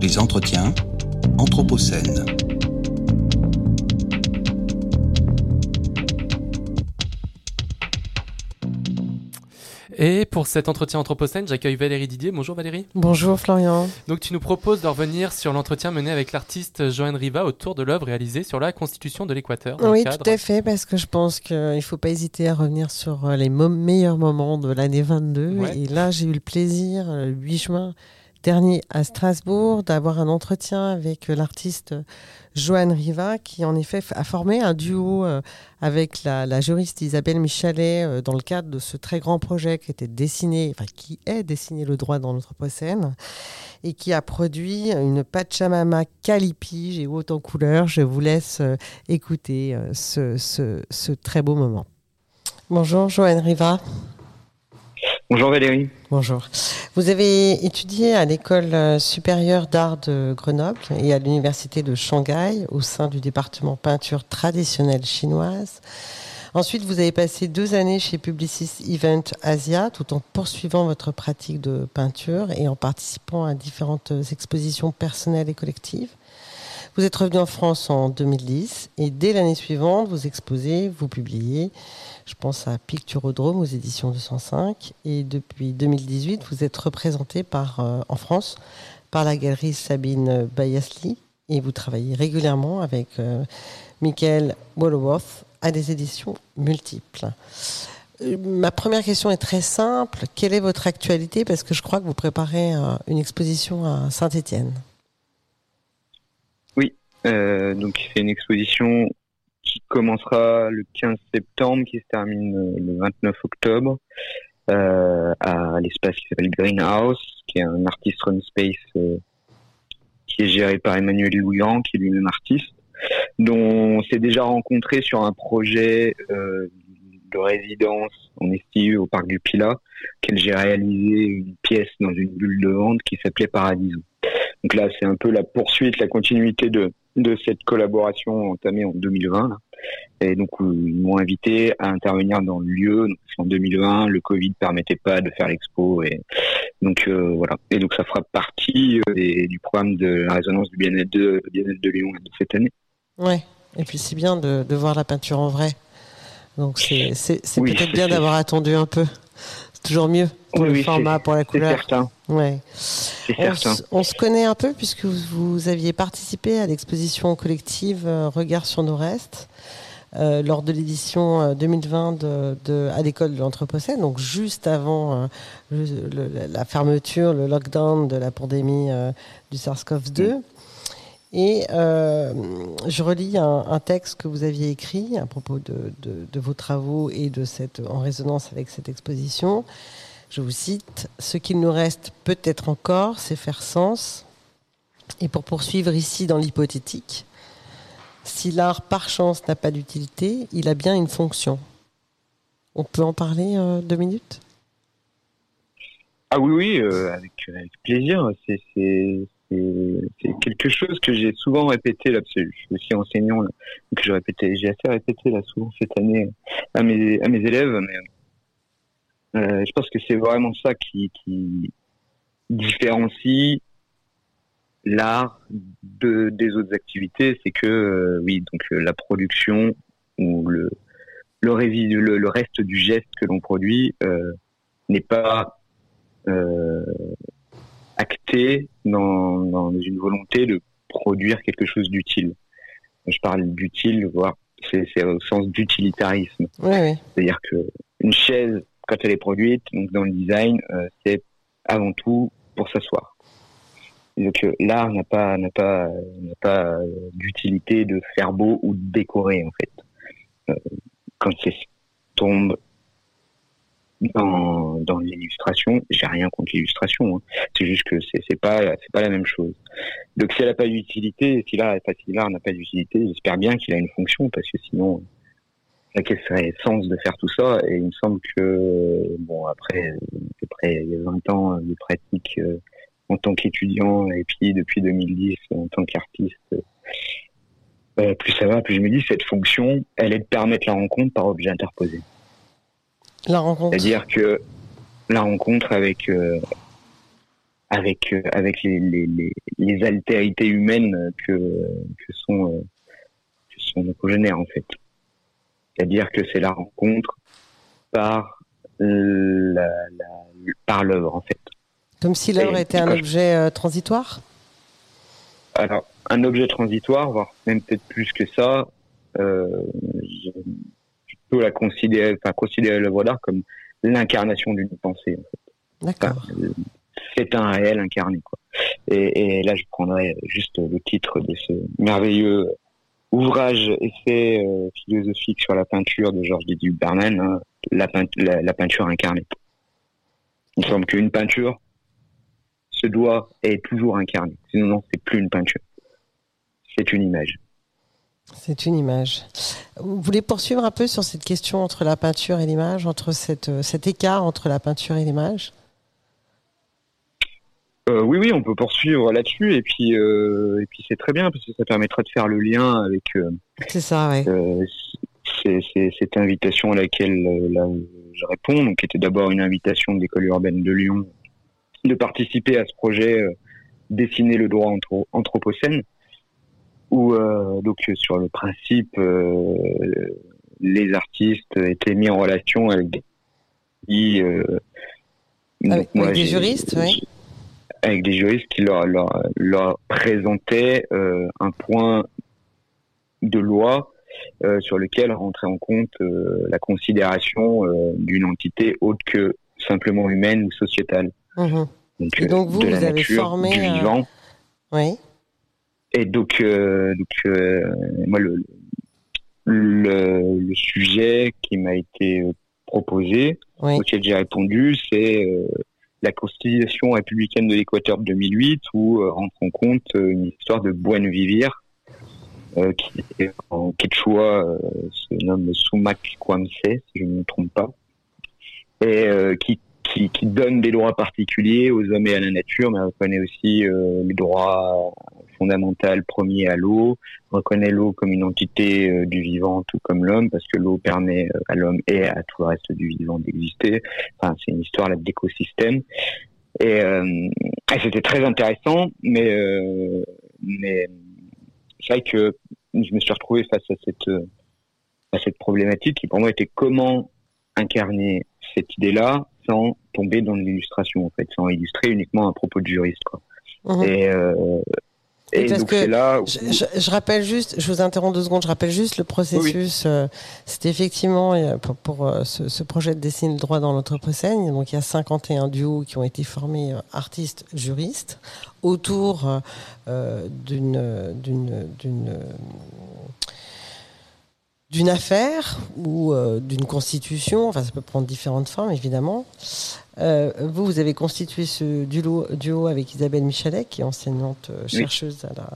Les entretiens Anthropocène. Et pour cet entretien Anthropocène, j'accueille Valérie Didier. Bonjour Valérie. Bonjour Florian. Donc tu nous proposes de revenir sur l'entretien mené avec l'artiste Joanne Riva autour de l'œuvre réalisée sur la constitution de l'Équateur. Oui, tout à fait, parce que je pense qu'il ne faut pas hésiter à revenir sur euh, les meilleurs moments de l'année 22. Et là, j'ai eu le plaisir, le 8 juin dernier à Strasbourg, d'avoir un entretien avec euh, l'artiste Joanne Riva, qui en effet a formé un duo euh, avec la, juriste Isabelle Michalet euh, dans le cadre de ce très grand projet qui était dessiné, qui est dessiné le droit dans l'Anthropocène et qui a produit une Pachamama Calipi, j'ai haut en couleur. Je vous laisse écouter ce, ce très beau moment. Bonjour Joanne Riva. Bonjour Valérie. Bonjour. Vous avez étudié à l'école euh, supérieure d'art de Grenoble et à l'université de Shanghai au sein du département peinture traditionnelle chinoise. Ensuite, vous avez passé deux années chez Publicis Event Asia tout en poursuivant votre pratique de peinture et en participant à différentes expositions personnelles et collectives. Vous êtes revenu en France en 2010 et dès l'année suivante, vous exposez, vous publiez je pense à Picturodrome aux éditions 205. Et depuis 2018, vous êtes représenté par, euh, en France par la galerie Sabine Bayasli. Et vous travaillez régulièrement avec euh, Michael Woloworth à des éditions multiples. Euh, ma première question est très simple. Quelle est votre actualité? Parce que je crois que vous préparez une exposition à Saint-Étienne. Oui, donc c'est une exposition qui commencera le 15 septembre, qui se termine euh, le 29 octobre, euh, à l'espace qui s'appelle Greenhouse, qui est un artist run space euh, qui est géré par Emmanuel Louian, qui est lui-même artiste, dont on s'est déjà rencontré sur un projet de résidence en estive au parc du Pilat, qu'elle j'ai réalisé une pièce dans une bulle de vente qui s'appelait Paradiso. Donc là, c'est un peu la poursuite, la continuité de, de cette collaboration entamée en 2020. Et donc, ils m'ont invité à intervenir dans le lieu. en 2020, le Covid permettait pas de faire l'expo. Et donc, euh, voilà. Et donc, ça fera partie euh, du programme de la résonance du bien-être de, bien de Lyon de cette année. Ouais. Et puis, c'est bien de, de, voir la peinture en vrai. Donc, c'est peut-être bien d'avoir attendu un peu. C'est toujours mieux pour le format, pour la couleur. Certain. Ouais. On, on, se connaît un peu puisque vous, aviez participé à l'exposition collective euh, Regard sur nos restes euh, lors de l'édition 2020 euh, de, à l'école de l'Anthropocène, donc juste avant la fermeture, le lockdown de la pandémie du SARS-CoV-2. Et je relis un, texte que vous aviez écrit à propos de, vos travaux et de cette, en résonance avec cette exposition. Je vous cite, Ce qu'il nous reste peut-être encore, c'est faire sens. Et pour poursuivre ici dans l'hypothétique, si l'art par chance n'a pas d'utilité, il a bien une fonction. On peut en parler euh, deux minutes? Ah oui, oui, euh, avec, plaisir. C'est quelque chose que j'ai souvent répété là, je suis aussi enseignant, donc j'ai répété, j'ai assez répété là souvent cette année à mes, à mes élèves, mais euh, je pense que c'est vraiment ça qui, qui différencie l'art de, des autres activités, c'est que euh, oui, donc euh, la production ou le le, le, le reste du geste que l'on produit euh, n'est pas euh, dans, dans, une volonté de produire quelque chose d'utile. Je parle d'utile, voire c'est au sens d'utilitarisme. C'est-à-dire que une chaise quand elle est produite, donc dans le design, euh, c'est avant tout pour s'asseoir. Donc euh, l'art n'a pas n'a pas n'a pas euh, d'utilité de faire beau ou de décorer en fait. quand c'est tombe dans, dans l'illustration, j'ai rien contre l'illustration. Hein. C'est juste que c'est c'est pas c'est pas la même chose. Donc si elle n'a pas d'utilité, si l'art si l'art n'a pas d'utilité, j'espère bien qu'il a une fonction parce que sinon quel serait le sens de faire tout ça Et il me semble que, bon, après, après il y a 20 ans de pratique euh, en tant qu'étudiant et puis depuis 2010 en tant qu'artiste, euh, plus ça va, plus je me dis cette fonction, elle est de permettre la rencontre par objet interposé. La rencontre. C'est-à-dire que la rencontre avec euh, avec avec les, les, les, altérités humaines que, que sont que sont nos congénères en fait. C'est-à-dire que c'est la rencontre par la, par l'œuvre en fait. Comme si l'œuvre était un objet transitoire? Alors un objet transitoire, voire même peut-être plus que ça. Euh, plutôt la considérer, enfin considérer l'œuvre d'art comme l'incarnation d'une pensée. En fait. D'accord. c'est un réel incarné. Quoi. Et, et, là, je prendrais juste le titre de ce merveilleux ouvrage essai euh, philosophique sur la peinture de Georges Didier Berman, hein, la, la, peinture incarnée. Il me semble qu'une peinture se doit et est toujours incarnée. Sinon, non, c'est plus une peinture. C'est une image. C'est une image. Vous voulez poursuivre un peu sur cette question entre la peinture et l'image, entre cette, euh, cet écart entre la peinture et l'image? Euh, oui, oui, on peut poursuivre là-dessus et puis euh, et puis c'est très bien parce que ça permettra de faire le lien avec. c'est ça, oui. cette invitation à laquelle je réponds, donc qui était d'abord une invitation de l'école urbaine de Lyon de participer à ce projet dessiner le droit anthropocène où euh, donc sur le principe euh, les artistes étaient mis en relation avec des euh, avec, des juristes, oui. Avec des juristes qui leur, leur, leur présentaient un point de loi sur lequel rentrait en compte la considération d'une entité autre que simplement humaine ou sociétale. Mmh donc, Et donc vous, vous avez formé du vivant. Oui. Et donc, euh, donc euh, moi, le, le, le, sujet qui m'a été proposé, auquel j'ai répondu, c'est euh, la Constitution républicaine de l'Équateur de 2008, où rentre en compte une histoire de Buen Vivir, qui en quechua se nomme Sumac Kwamse, si je ne me trompe pas, et qui qui, donne des droits particuliers aux hommes et à la nature, mais reconnaît aussi euh, les droits fondamentaux premiers à l'eau, reconnaît l'eau comme une entité euh, du vivant, tout comme l'homme, parce que l'eau permet euh, à l'homme et à tout le reste du vivant d'exister. Enfin, c'est une histoire d'écosystème. Et, euh, c'était très intéressant, mais, c'est vrai que je me suis retrouvé face à cette problématique qui pour moi était comment incarner cette idée-là sans tomber dans l'illustration, en fait, sans illustrer uniquement un propos de juriste. Quoi. Mhm. Et, euh, et, donc c'est là. Je, rappelle juste, je vous interromps deux secondes, je rappelle juste le processus. Euh, C'était effectivement pour, pour euh, ce, ce, projet de dessiner le droit dans l'Anthropocène. Donc il y a 51 duos qui ont été formés euh, artistes juristes autour euh, d'une d'une d'une affaire ou euh, d'une constitution, enfin ça peut prendre différentes formes évidemment. Euh, vous, vous avez constitué ce duo, duo avec Isabelle Michalet, qui est enseignante euh, chercheuse à la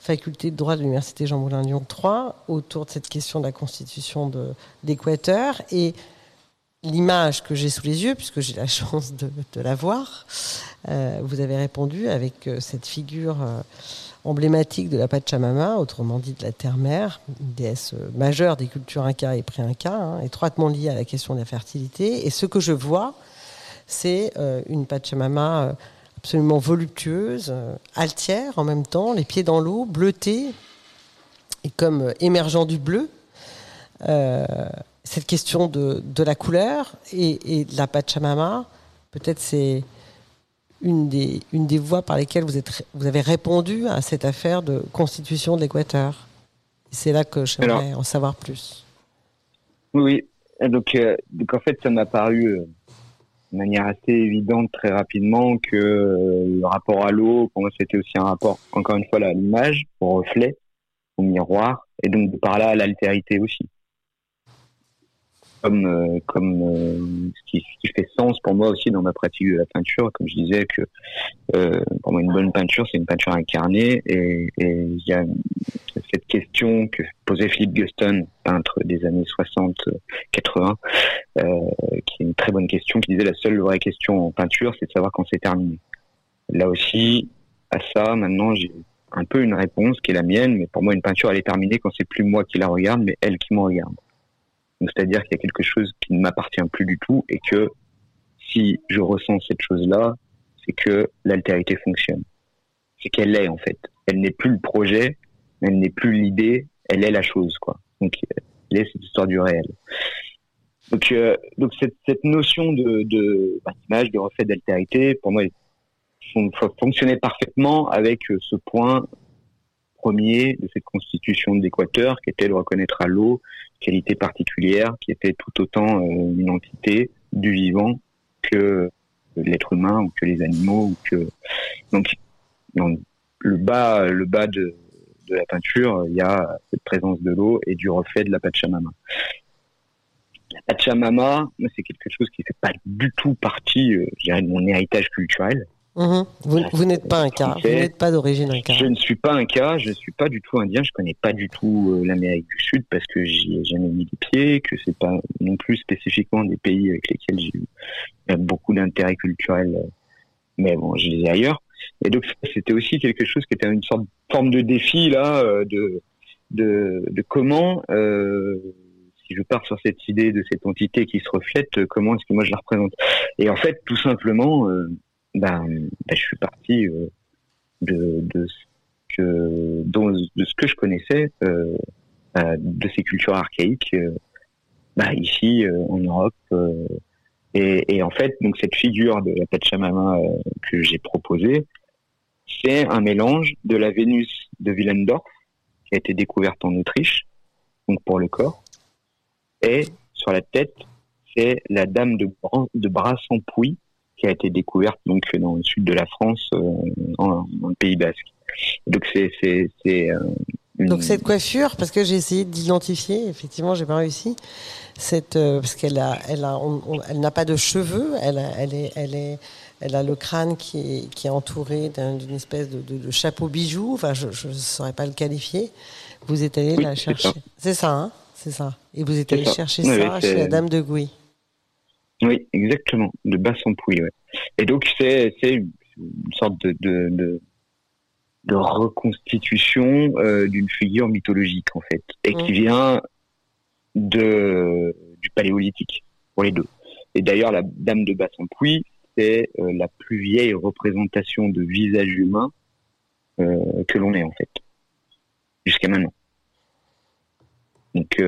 faculté de droit de l'université Jean Moulin Lyon 3, autour de cette question de la constitution d'Équateur et l'image que j'ai sous les yeux, puisque j'ai la chance de, de la voir. vous avez répondu avec cette figure emblématique de la Pachamama, autrement dit de la terre-mère, une déesse majeure des cultures inca et pré-inca, hein, étroitement liée à la question de la fertilité. Et ce que je vois, c'est euh, une Pachamama euh, absolument voluptueuse, euh, altière en même temps, les pieds dans l'eau, bleutée, et comme émergeant du bleu. cette question de, la couleur et, et de la Pachamama, peut-être c'est une des, une des voies par lesquelles vous, êtes, vous avez répondu à cette affaire de constitution de l'Équateur. C'est là que j'aimerais en savoir plus. Oui, donc, euh, donc en fait, ça m'a paru euh, de manière assez évidente très rapidement que euh, le rapport à l'eau, pour moi, c'était aussi un rapport, encore une fois, à l'image, au reflet, au miroir, et donc par là à l'altérité aussi comme euh, comme euh, ce, qui, ce, qui, fait sens pour moi aussi dans ma pratique de la peinture. Comme je disais que euh, pour moi une bonne peinture c'est une peinture incarnée. Et il y a cette question que posait Philippe Guston peintre des années 60 80 euh, qui est une très bonne question qui disait la seule vraie question en peinture c'est de savoir quand c'est terminé. Là aussi à ça maintenant j'ai un peu une réponse qui est la mienne mais pour moi une peinture elle est terminée quand c'est plus moi qui la regarde mais elle qui me regarde c'est-à-dire qu'il y a quelque chose qui ne m'appartient plus du tout et que si je ressens cette chose-là, c'est que l'altérité fonctionne. C'est qu'elle est en fait. Elle n'est plus le projet, elle n'est plus l'idée, elle est la chose quoi. Donc elle est cette histoire du réel. Donc, euh, donc cette, notion de bah, d'image, de reflet d'altérité, pour moi, fonctionnait parfaitement avec euh, ce point premier de cette constitution d'Équateur, qui était de reconnaître à l'eau qualité particulière, qui était tout autant euh, une entité du vivant que l'être humain ou que les animaux ou que donc dans le bas le bas de, la peinture il y a cette présence de l'eau et du reflet de la Pachamama la Pachamama, c'est quelque chose qui fait pas du tout partie, euh, de mon héritage culturel. Mhm. Vous, n'êtes pas un cas, vous n'êtes pas d'origine inca. Je ne suis pas un cas, je ne suis pas du tout indien, je connais pas du tout euh, l'Amérique du Sud parce que j'y ai jamais mis les pieds, que c'est pas non plus spécifiquement des pays avec lesquels j'ai eu beaucoup d'intérêt culturel, euh, mais bon, je les ai ailleurs. Et donc c'était aussi quelque chose qui était une sorte de forme de défi là, euh, de, de, de comment euh, si je pars sur cette idée de cette entité qui se reflète, euh, comment est-ce que moi je la représente? Et en fait, tout simplement, euh, ben, ben, je suis parti euh, de, ce que, je connaissais euh, de ces cultures archaïques, ben, ici en Europe. Et, en fait, donc cette figure de la Pachamama que j'ai proposée, c'est un mélange de la Vénus de Willendorf, qui a été découverte en Autriche, donc pour le corps, et sur la tête, c'est la dame de, de Brassampouy qui a été découverte donc dans le sud de la France, euh, en, dans le Pays Basque. Donc c'est euh, donc cette coiffure, parce que j'ai essayé d'identifier, effectivement, j'ai pas réussi. Cette euh, parce qu'elle a elle a elle n'a pas de cheveux, elle a, elle est elle est elle a le crâne qui est, qui est entouré d'une espèce de, de, de, chapeau bijou. Enfin, je ne saurais pas le qualifier. Vous êtes allé la chercher. C'est ça, hein c'est ça. Et vous êtes allé chercher ça chez la Dame de Gouy. Oui, exactement, de Bassampouy. Ouais. Et donc c'est une sorte de, de, de, reconstitution euh, d'une figure mythologique en fait, et qui mmh. vient de du paléolithique pour les deux. Et d'ailleurs, la Dame de Bassampouy, c'est euh, la plus vieille représentation de visage humain euh, que l'on ait en fait, jusqu'à maintenant. Donc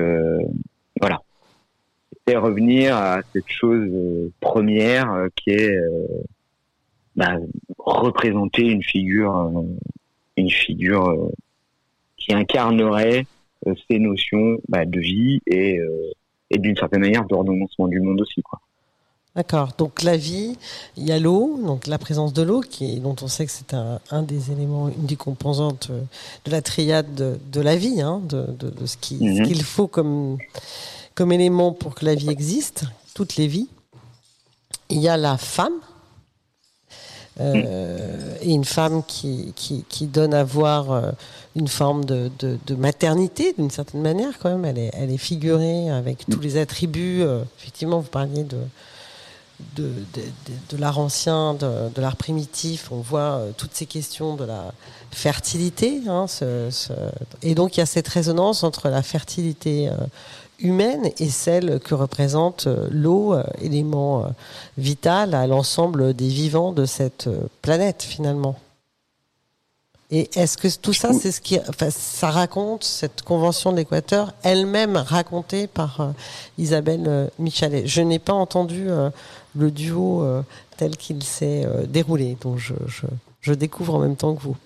euh, revenir à cette chose euh, première euh, qui est bah, représenter une figure, une figure qui incarnerait ces notions bah, de vie et, et d'une certaine manière d'ordonnancement du monde aussi, quoi. D'accord. Donc la vie, il y a l'eau, donc la présence de l'eau, qui dont on sait que c'est un, un, des éléments, une des composantes euh, de la triade de, de la vie, hein, de, de, de, ce mhm. qu'il faut comme, comme élément pour que la vie existe, toutes les vies. Il y a la femme, euh, et une femme qui, qui, qui, donne à voir euh, une forme de, de, maternité d'une certaine manière quand même. Elle est, elle est figurée avec tous les attributs. Euh, effectivement, vous parliez de, de, de, l'art ancien, de, l'art primitif, on voit toutes ces questions de la fertilité. Hein, et donc il y a cette résonance entre la fertilité humaine et celle que représente euh, l'eau, élément vital à l'ensemble des vivants de cette planète finalement. Et est-ce que tout ça, c'est ce qui, enfin, ça raconte cette convention de l'Équateur, elle-même racontée par Isabelle Michalet? Je n'ai pas entendu le duo euh, tel qu'il s'est euh, déroulé. Donc je, découvre en même temps que vous.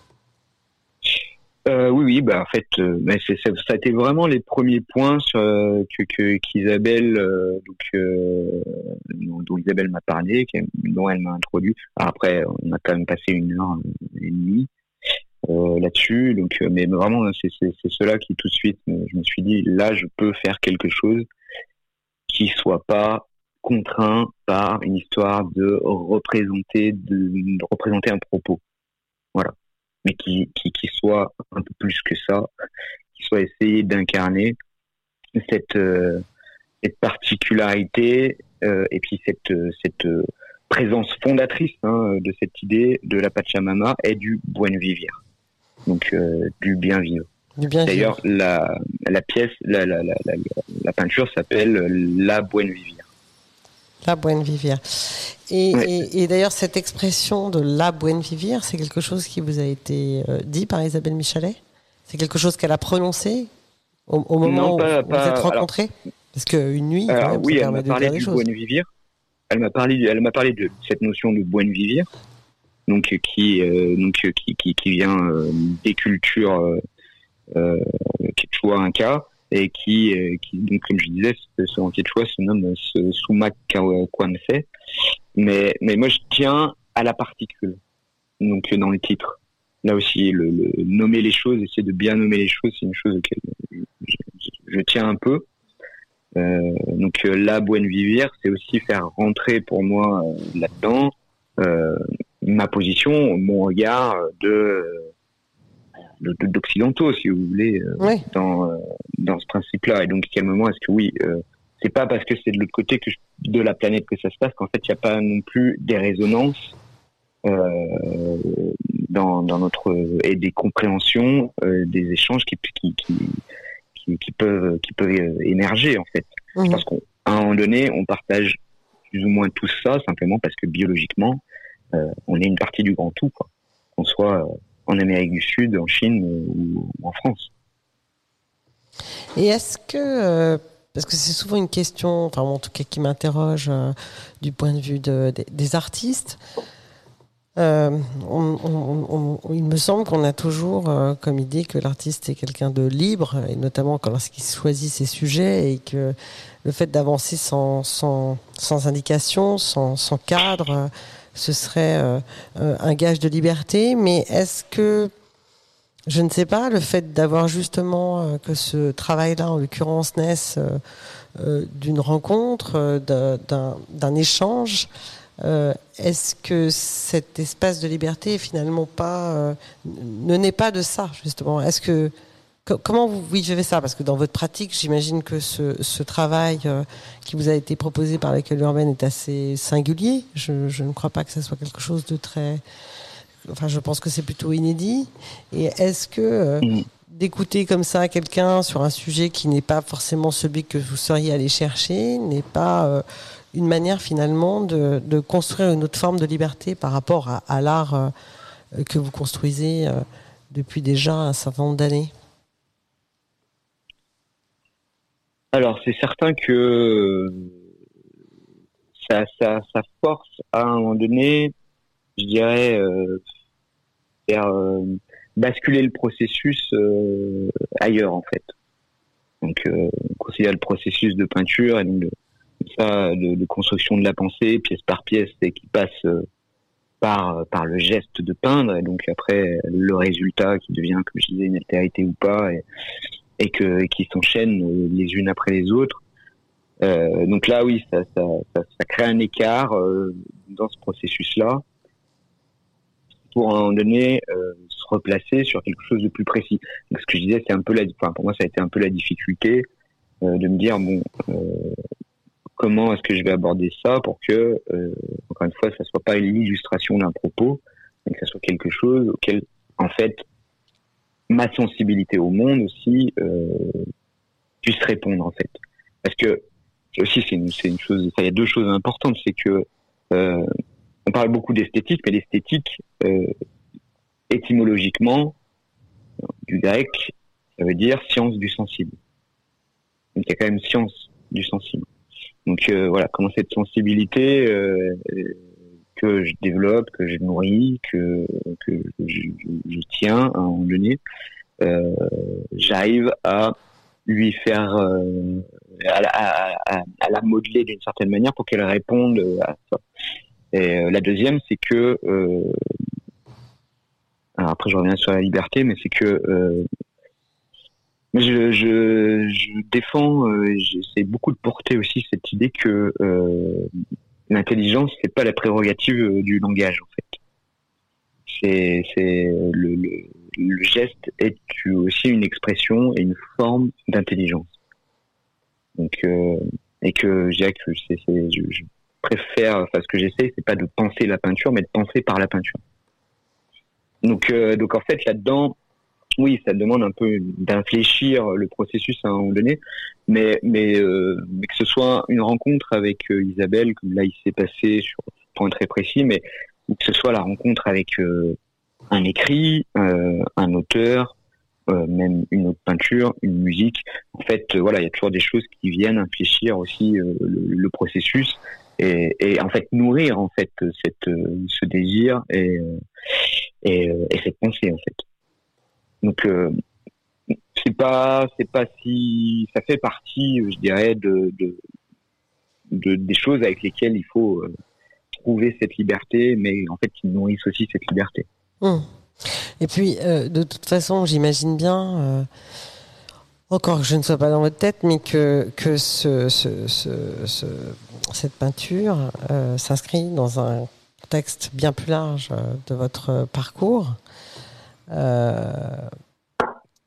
Euh, oui, oui, bah en fait, euh, mais c'est, ça a été vraiment les premiers points sur, que, que qu'Isabelle, donc, dont Isabelle m'a parlé, dont elle m'a introduit. Après, on a quand même passé une heure et demie là-dessus, donc, mais vraiment, c'est, cela qui tout de suite, je me suis dit, là, je peux faire quelque chose qui soit pas contraint par une histoire de représenter, de, représenter un propos. Voilà. Mais qui, qui, soit un peu plus que ça, qui soit essayé d'incarner cette, euh, cette particularité euh, et puis cette, cette présence fondatrice hein, de cette idée de la Pachamama et du buen vivir, donc euh, du bien vivre. D'ailleurs, la, la pièce, la, la peinture s'appelle La Buen Vivir. La Buen Vivir. Et, d'ailleurs, cette expression de la buen vivir, c'est quelque chose qui vous a été euh, dit par Isabelle Michalet? C'est quelque chose qu'elle a prononcé au, moment où vous êtes rencontrés? Parce qu'une nuit, oui, elle m'a parlé du buen vivir. Elle m'a parlé, elle m'a parlé de cette notion de buen vivir, donc qui, euh, donc qui, qui, qui vient euh, des cultures euh, quechua inca et qui, qui, donc comme je disais, ce, en quechua se nomme Sumac Kwanse. Mais, mais moi, je tiens à la particule, donc dans le titre. Là aussi, le, nommer les choses, essayer de bien nommer les choses, c'est une chose auquel je, je, tiens un peu. Euh, donc euh, la Buen Vivir, c'est aussi faire rentrer pour moi euh, là-dedans euh, ma position, mon regard de d'occidentaux, si vous voulez, dans dans ce principe-là. Et donc, à quel moment est-ce que oui, c'est pas parce que c'est de l'autre côté que de la planète que ça se passe qu'en fait il n'y a pas non plus des résonances euh, dans, dans notre et des compréhensions, euh, des échanges qui, qui, qui, qui, peuvent qui peuvent émerger en fait. Mhm. Parce qu'à un moment donné, on partage plus ou moins tout ça simplement parce que biologiquement, euh, on est une partie du grand tout, quoi. Qu'on soit en Amérique du Sud, en Chine ou, ou en France. Et est-ce que parce que c'est souvent une question, enfin en tout cas qui m'interroge euh, du point de vue de, des artistes. Euh, il me semble qu'on a toujours euh, comme idée que l'artiste est quelqu'un de libre, et notamment lorsqu'il choisit ses sujets, et que le fait d'avancer sans, sans, sans, indication, sans cadre, ce serait un gage de liberté. Mais est-ce que je ne sais pas, le fait d'avoir justement euh, que ce travail-là, en l'occurrence, naisse euh, euh, d'une rencontre, d'un échange, est-ce que cet espace de liberté finalement pas ne naît pas de ça justement? Comment vous vivez ça Parce que dans votre pratique, j'imagine que ce, travail qui vous a été proposé par l'école urbaine est assez singulier. Je, je, ne crois pas que ce soit quelque chose de très Enfin, je pense que c'est plutôt inédit. Et est-ce que euh, mm. d'écouter comme ça quelqu'un sur un sujet qui n'est pas forcément celui que vous seriez allé chercher n'est pas euh, une manière finalement de, construire une autre forme de liberté par rapport à, l'art euh, que vous construisez depuis déjà un certain nombre d'années? Alors, c'est certain que ça, ça, ça force à un moment donné je dirais, euh, faire euh, basculer le processus euh, ailleurs en fait. Donc, on considère le processus de peinture et donc ça, de, construction de la pensée, pièce par pièce, et qui passe par par le geste de peindre, et donc après le résultat qui devient, comme je disais, une altérité ou pas, et qui s'enchaînent les unes après les autres. Euh, donc là, oui, ça, crée un écart euh, dans ce processus-là pour à un moment donné euh, se replacer sur quelque chose de plus précis. Ce que je disais, c'est un peu la, pour moi, ça a été un peu la difficulté de me dire bon, comment est-ce que je vais aborder ça pour que, encore une fois, ça soit pas l'illustration d'un propos, mais que ça soit quelque chose auquel, en fait, ma sensibilité au monde aussi puisse répondre, en fait. Parce que aussi, c'est une, chose, il y a deux choses importantes, c'est que on parle beaucoup d'esthétique, mais l'esthétique, euh, étymologiquement, du grec, ça veut dire science du sensible. Donc il y a quand même science du sensible. Donc euh, voilà, comment cette sensibilité euh, que je développe, que je nourris, que, que je, tiens à un moment donné, euh, j'arrive à lui faire, euh, à, la modeler d'une certaine manière pour qu'elle réponde à ça. Et euh, la deuxième, c'est que après je reviens sur la liberté, mais c'est que je, défends, j'essaie beaucoup de porter aussi cette idée que l'intelligence c'est pas la prérogative du langage en fait. C'est, c'est le, le, le, geste est aussi une expression et une forme d'intelligence. Donc euh, et que je que c'est, c'est je, préfère, enfin ce que j'essaie, c'est pas de penser la peinture, mais de penser par la peinture. Donc, euh, donc en fait là-dedans, oui, ça demande un peu d'infléchir le processus à un moment donné, mais mais, euh, que ce soit une rencontre avec euh, Isabelle, comme là il s'est passé sur point très précis, mais que ce soit la rencontre avec un écrit, un auteur, même une autre peinture, une musique. En fait, voilà, il y a toujours des choses qui viennent infléchir aussi le, le, processus et, et, en fait nourrir en fait cette ce désir et et, et cette pensée en fait. Donc c'est pas c'est pas si ça fait partie je dirais de, de, de des choses avec lesquelles il faut euh, trouver cette liberté mais en fait qui nourrissent aussi cette liberté hum. et puis euh, de toute façon j'imagine bien euh, encore que je ne sois pas dans votre tête mais que que ce, ce, ce, cette peinture s'inscrit dans un texte bien plus large de votre parcours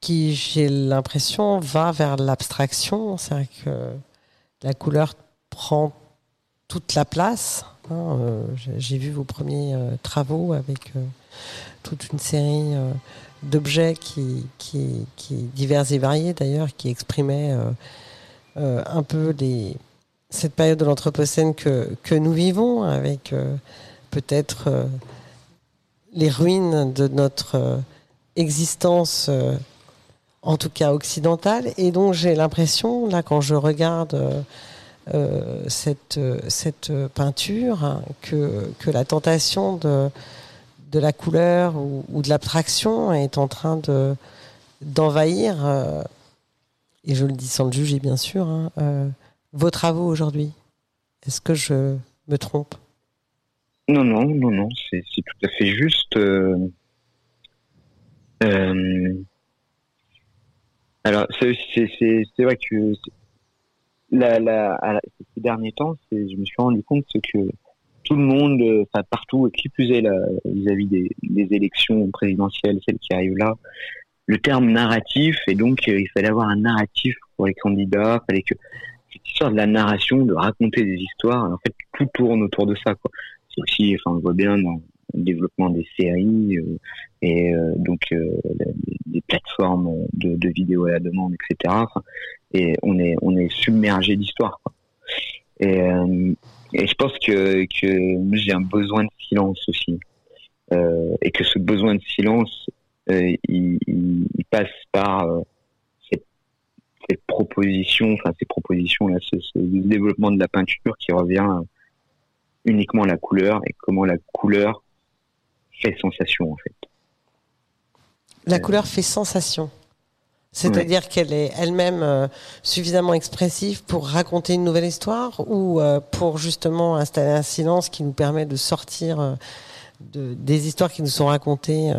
qui, j'ai l'impression, va vers l'abstraction. C'est-à-dire que la couleur prend toute la place. Hein, euh, j'ai vu vos premiers euh, travaux avec euh, toute une série d'objets qui, qui, divers et variés d'ailleurs, qui exprimaient un peu cette période de l'Anthropocène que, que nous vivons, avec peut-être les ruines de notre existence en tout cas occidentale. Et donc j'ai l'impression, là, quand je regarde euh, euh, cette, peinture, hein, que, la tentation de, la couleur ou, de l'abstraction est en train de d'envahir, euh, et je le dis sans le juger bien sûr, hein, vos travaux aujourd'hui. Est-ce que je me trompe? Non, non, non, non, c'est tout à fait juste. Euh, alors, c'est vrai que ces derniers temps, je me suis rendu compte que tout le monde, enfin partout, qui plus est vis-à-vis des, élections présidentielles, celles qui arrivent là, le terme narratif, et donc euh, il fallait avoir un narratif pour les candidats, il fallait que cette histoire de la narration, de raconter des histoires, en fait tout tourne autour de ça. C'est aussi, enfin on voit bien dans, le développement des séries euh, et euh, donc euh, des plateformes de, de, vidéos à la demande, etc. et on est on est submergé d'histoires. Et, je pense que que j'ai un besoin de silence aussi et que ce besoin de silence il, passe par cette, proposition, enfin ces propositions là, ce, développement de la peinture qui revient uniquement à la couleur et comment la couleur fait sensation en fait. La couleur fait sensation. C'est-à-dire qu'elle est elle-même euh, suffisamment expressive pour raconter une nouvelle histoire ou euh, pour justement installer un silence qui nous permet de sortir euh, de, des histoires qui nous sont racontées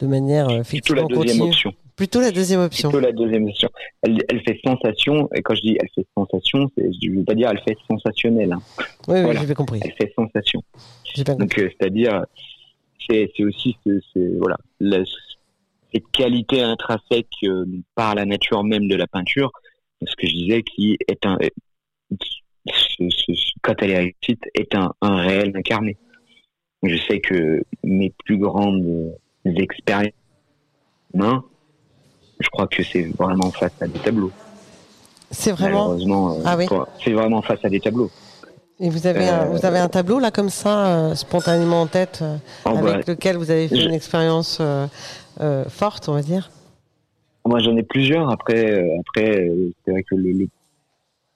de manière Plutôt la deuxième option. Plutôt la deuxième option. Plutôt la deuxième option. Elle, elle, fait sensation, et quand je dis elle fait sensation, je ne veux pas dire elle fait sensationnelle. Hein. Oui, oui j'ai compris. Elle fait sensation. Donc, c'est-à-dire, c'est aussi ce, voilà cette qualité intrinsèque euh, par la nature même de la peinture, ce que je disais, qui est un quand elle est réussite, est un, un réel incarné. Je sais que mes plus grandes expériences humaines, je crois que c'est vraiment face à des tableaux. C'est vraiment. Euh, ah oui. C'est vraiment face à des tableaux. Et vous avez, un, vous avez un tableau là comme ça, euh, spontanément en tête, euh, oh, avec lequel vous avez fait une expérience euh, forte, on va dire Moi j'en ai plusieurs. Après, après c'est vrai que le,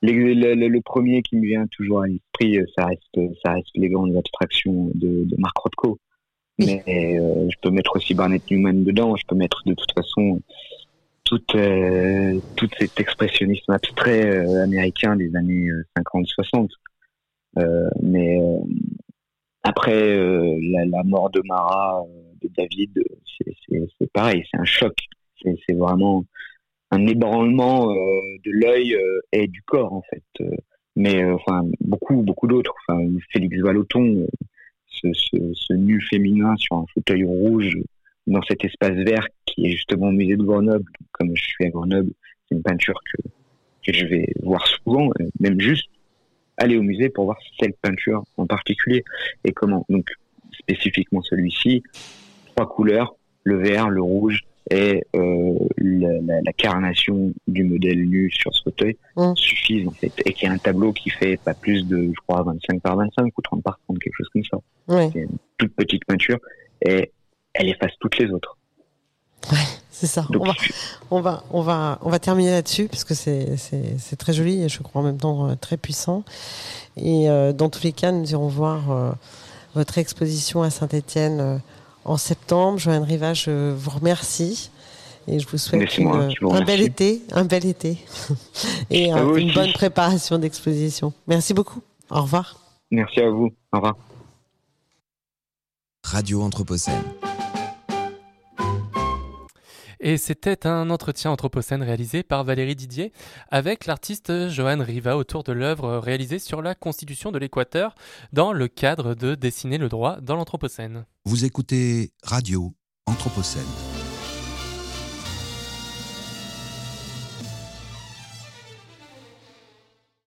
le, le, premier qui me vient toujours à l'esprit, ça reste, ça reste les grandes abstractions de, de Mark Rothko. Mais je peux mettre aussi Barnett Newman dedans. Je peux mettre de toute façon tout, tout cet expressionnisme abstrait américain des années 50-60. Euh, mais euh, après euh, la, mort de Mara, de David, c'est pareil, c'est un choc. C'est vraiment un ébranlement de l'œil et du corps en fait. mais enfin beaucoup beaucoup d'autres. Enfin Félix Vallotton, ce, ce, nu féminin sur un fauteuil rouge dans cet espace vert qui est justement au musée de Grenoble. Comme je suis à Grenoble, c'est une peinture que je vais voir souvent, même juste aller au musée pour voir cette peinture en particulier et comment. Donc spécifiquement celui-ci, trois couleurs, le vert, le rouge et euh, la, la, carnation du modèle nu sur ce fauteuil mmh. suffisent en fait et qu'il y a un tableau qui fait pas plus de je crois 25 par 25 ou 30 par 30 quelque chose comme Ouais. C'est une toute petite peinture et elle efface toutes les autres. C'est ça. Donc, On va, on va, on va, on va terminer là-dessus parce que c'est, c'est, c'est très joli et je crois en même temps euh, très puissant. Et euh, dans tous les cas, nous irons voir euh, votre exposition à Saint-Étienne euh, en septembre. Joanne Riva, je vous remercie et je vous souhaite une- vous un bel été, un bel été et une aussi. bonne préparation d'exposition. Merci beaucoup. Au revoir. Merci à vous. Au revoir. Radio Anthropocène. Et c'était un entretien anthropocène réalisé par Valérie Didier avec l'artiste Johan Riva autour de l'œuvre réalisée sur la constitution de l'Équateur dans le cadre de Dessiner le droit dans l'anthropocène. Vous écoutez Radio Anthropocène.